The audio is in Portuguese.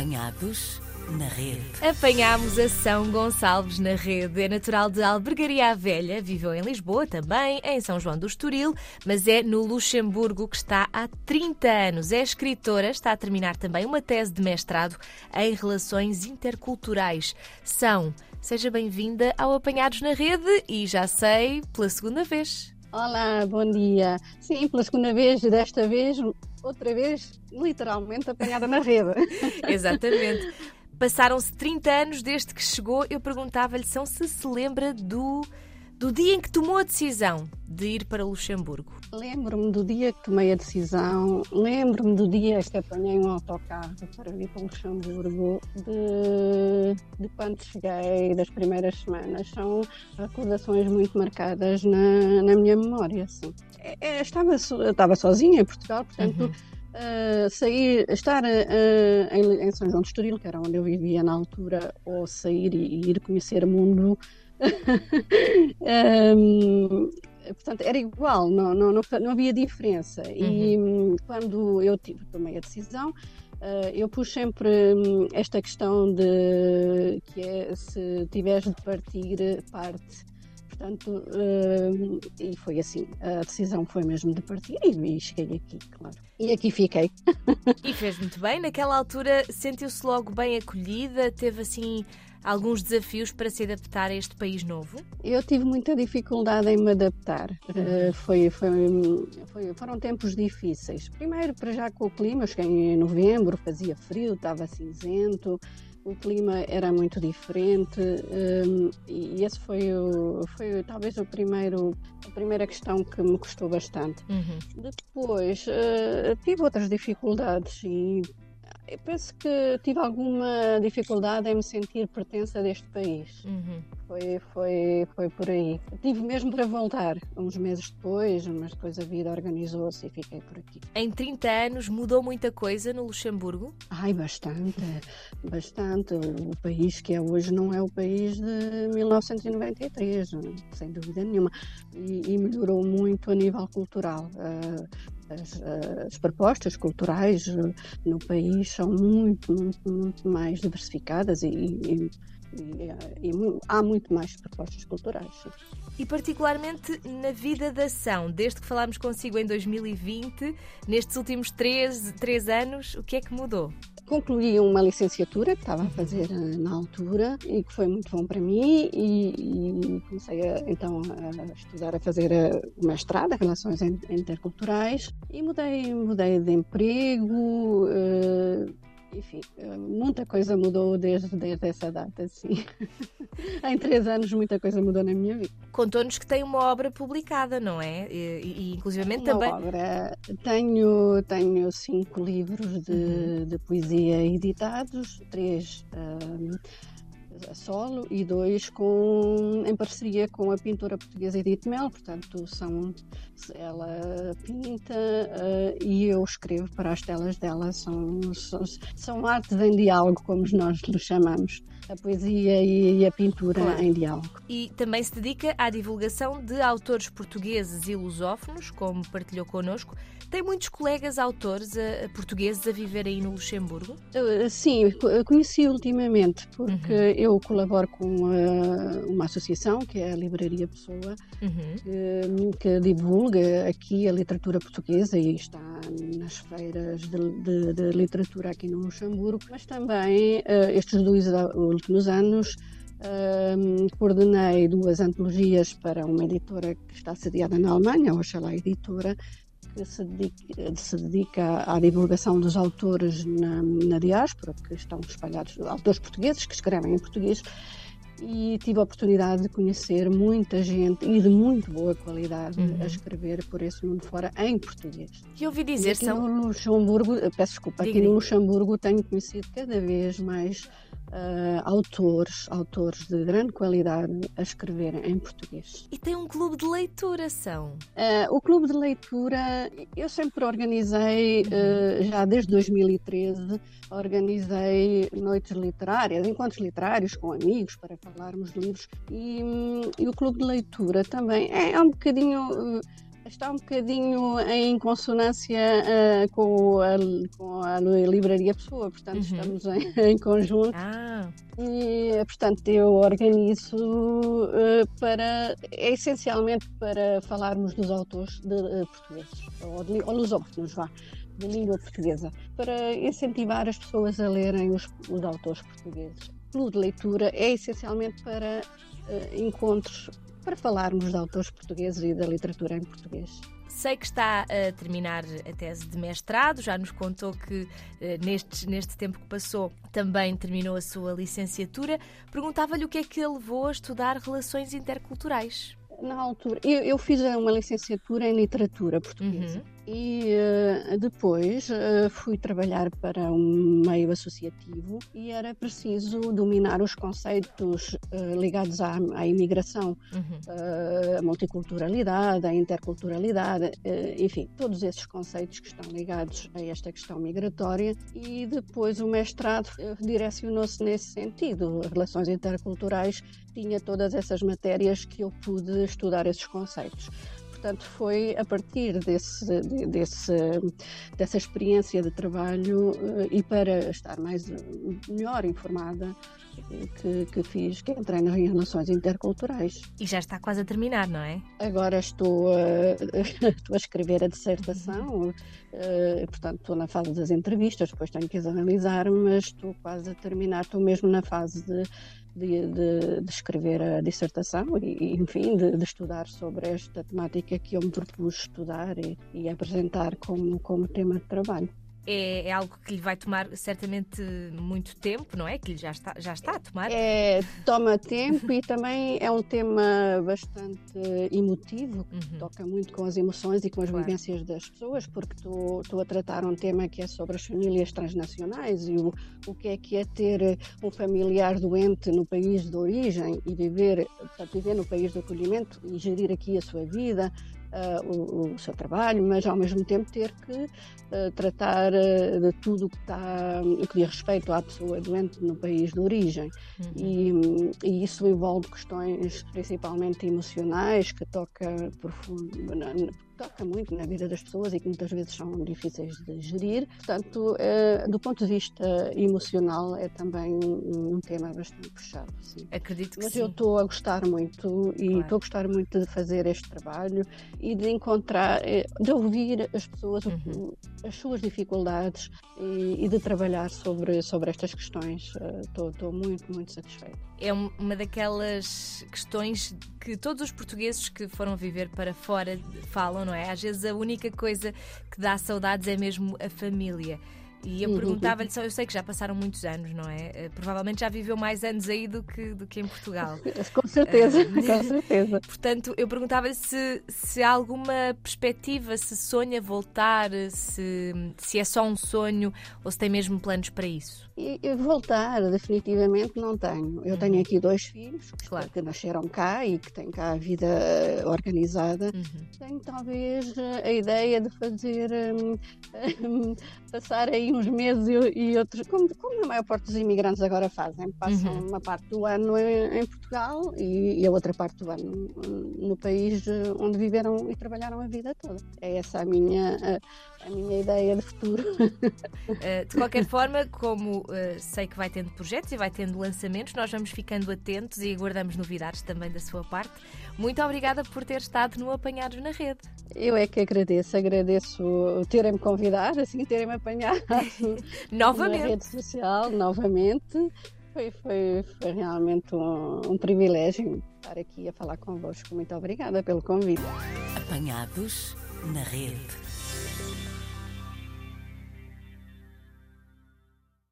Apanhados na rede. Apanhámos a São Gonçalves na rede. É natural de Albergaria à Velha, viveu em Lisboa também, em São João do Estoril, mas é no Luxemburgo que está há 30 anos. É escritora, está a terminar também uma tese de mestrado em Relações Interculturais. São, seja bem-vinda ao Apanhados na Rede e já sei, pela segunda vez. Olá, bom dia. Sim, pela segunda vez, desta vez, outra vez, literalmente apanhada na rede. Exatamente. Passaram-se 30 anos desde que chegou. Eu perguntava-lhe se se lembra do, do dia em que tomou a decisão de ir para Luxemburgo. Lembro-me do dia que tomei a decisão, lembro-me do dia que apanhei um autocarro para vir para Luxemburgo, de, de quando cheguei, das primeiras semanas. São recordações muito marcadas na, na minha memória. Sim. É, é estava, estava sozinha em Portugal, portanto. Uhum Uh, sair, estar uh, em, em, São João de Estoril, que era onde eu vivia na altura, ou sair e, e ir conhecer o mundo, um, portanto, era igual, não, não, não, não havia diferença. Uhum. E quando eu tive, tomei a decisão, uh, eu pus sempre um, esta questão de que é se tiveres de partir, parte portanto, uh, e foi assim. A decisão foi mesmo de partir e, e cheguei aqui, claro. E aqui fiquei. E fez muito bem. Naquela altura sentiu-se logo bem acolhida? Teve assim alguns desafios para se adaptar a este país novo? Eu tive muita dificuldade em me adaptar. Uh, foi, foi, foi, foram tempos difíceis. Primeiro, para já com o clima, eu cheguei em novembro, fazia frio, estava cinzento o clima era muito diferente um, e esse foi, o, foi talvez o primeiro, a primeira questão que me custou bastante. Uhum. Depois uh, tive outras dificuldades e eu penso que tive alguma dificuldade em me sentir pertença deste país. Uhum. Foi, foi, foi por aí. Tive mesmo para voltar uns meses depois, mas depois a vida organizou-se e fiquei por aqui. Em 30 anos mudou muita coisa no Luxemburgo? Ai, bastante, bastante. O país que é hoje não é o país de 1993, sem dúvida nenhuma. E, e melhorou muito a nível cultural. Uh, as, as, propostas culturais eh, no país são muito, muito, muito mais diversificadas e, e, e, e há muito mais propostas culturais. E particularmente na vida da ação, desde que falámos consigo em 2020, nestes últimos três, três anos, o que é que mudou? Concluí uma licenciatura que estava a fazer eh, na altura e que foi muito bom para mim e, e comecei a, então a estudar, a fazer eh, o mestrado em Relações Interculturais e mudei, mudei de emprego, uh, enfim, muita coisa mudou desde, desde essa data, sim. em três anos muita coisa mudou na minha vida. Contou-nos que tem uma obra publicada, não é? E, e inclusivamente uma também... obra. Tenho, tenho cinco livros de, uhum. de poesia editados, três... Um, solo e dois com, em parceria com a pintora portuguesa Edith Mel, portanto são ela pinta uh, e eu escrevo para as telas dela, são, são, são artes em diálogo, como nós lhe chamamos a poesia e a pintura claro. em diálogo. E também se dedica à divulgação de autores portugueses e lusófonos, como partilhou connosco. Tem muitos colegas autores a, a portugueses a viver aí no Luxemburgo? Uh, sim, conheci ultimamente, porque uhum. Eu colaboro com uh, uma associação, que é a Livraria Pessoa, uhum. que, que, divulga aqui a literatura portuguesa e está nas feiras de, de, de literatura aqui no Luxemburgo, mas também uh, estes dois últimos anos um, coordenei duas antologias para uma editora que está sediada na Alemanha, a Oxalá Editora, que se dedica, se dedica, à divulgação dos autores na, na diáspora, que estão espalhados, autores portugueses que escrevem em português, e tive a oportunidade de conhecer muita gente e de muito boa qualidade uhum. a escrever por esse mundo fora em português. E ouvi dizer e aqui são... no Luxemburgo, peço desculpa, Diga. aqui no Luxemburgo tenho conhecido cada vez mais uh, autores, autores de grande qualidade a escrever em português. E tem um clube de leitura, são? Uh, o clube de leitura, eu sempre organizei, uh, já desde 2013, organizei noites literárias, encontros literários com amigos para falarmos de livros e, e o clube de leitura também é, é um bocadinho está um bocadinho em consonância uh, com, a, com, a, Livraria Pessoa, portanto uhum. estamos em, em conjunto. Ah. E, portanto, eu organizo uh, para, é essencialmente para falarmos dos autores de, uh, portugueses, ou, de, ou lusófonos, vá de língua portuguesa, para incentivar as pessoas a lerem os, os autores portugueses. O clube de leitura é essencialmente para uh, encontros, para falarmos de autores portugueses e da literatura em português. Sei que está a terminar a tese de mestrado, já nos contou que eh, neste, neste tempo que passou também terminou a sua licenciatura. Perguntava-lhe o que é que ele levou a estudar relações interculturais. Na altura, eu, eu fiz uma licenciatura em literatura portuguesa. Uhum e uh, depois uh, fui trabalhar para um meio associativo e era preciso dominar os conceitos uh, ligados à, à imigração, uhum. a multiculturalidade, a interculturalidade, enfim, todos esses conceitos que estão ligados a esta questão migratória e depois o mestrado direcionou-se nesse sentido. Relações interculturais tinha todas essas matérias que eu pude estudar esses conceitos portanto, foi a partir desse, desse, dessa experiência de trabalho eh, e para estar mais melhor informada que, que fiz, que entrei nas relações interculturais. E já está quase a terminar, não é? Agora estou a, estou a escrever a dissertação, portanto estou na fase das entrevistas, depois tenho que as analisar, mas estou quase a terminar, estou mesmo na fase de de, de, de, escrever a dissertação e, enfim, de, de, estudar sobre esta temática que eu me propus estudar e, e apresentar como, como tema de trabalho é, é, algo que lhe vai tomar certamente muito tempo, não é? Que lhe já está, já está a tomar. É, toma tempo e também é um tema bastante emotivo, que uhum. toca muito com as emoções e com as claro. vivências das pessoas, porque estou a tratar um tema que é sobre as famílias transnacionais e o, o que é que é ter um familiar doente no país de origem e viver, portanto, viver no país de acolhimento e gerir aqui a sua vida, uh, o, o, seu trabalho, mas ao mesmo tempo ter que uh, tratar uh, de tudo que está que diz respeito à pessoa doente no país de origem. Uhum. E, e, isso envolve questões principalmente emocionais que toca profundo, toca muito na vida das pessoas e que muitas vezes são difíceis de gerir. Portanto, eh, do ponto de vista emocional, é também um, tema bastante puxado. Sim. Acredito que Mas sim. eu estou a gostar muito e estou claro. a gostar muito de fazer este trabalho e de encontrar, eh, de ouvir as pessoas, uhum. as suas dificuldades e, e, de trabalhar sobre, sobre estas questões. Eh, estou, estou muito, muito satisfeita. É uma daquelas questões que todos os portugueses que foram viver para fora falam, não é? Às vezes a única coisa que dá saudades é mesmo a família. E eu perguntava-lhe só, eu sei que já passaram muitos anos, não é? Uh, provavelmente já viveu mais anos aí do que, do que em Portugal. com certeza, uh, com certeza. Portanto, eu perguntava-lhe se, se há alguma perspectiva, se sonha voltar, se, se é só um sonho ou se tem mesmo planos para isso. E, voltar, definitivamente não tenho. Eu uhum. tenho aqui dois filhos que, claro. que nasceram cá e que têm cá a vida organizada. Uhum. Tenho talvez a ideia de fazer um, um, passar aí uns meses e, e outros, como, como, a maior parte dos imigrantes agora fazem, passam uhum. uma parte do ano em, em Portugal e, e, a outra parte do ano no país onde viveram e trabalharam a vida toda. É essa a minha, a, a minha ideia de futuro. Uh, de qualquer forma, como uh, sei que vai tendo projetos e vai tendo lançamentos, nós vamos ficando atentos e aguardamos novidades também da sua parte. Muito obrigada por ter estado no Apanhados na Rede. Eu é que agradeço, agradeço terem-me convidado, assim, terem-me apanhado novamente. na rede social, novamente. Foi, foi, foi realmente um, um privilégio estar aqui a falar convosco. Muito obrigada pelo convite. Apanhados na rede.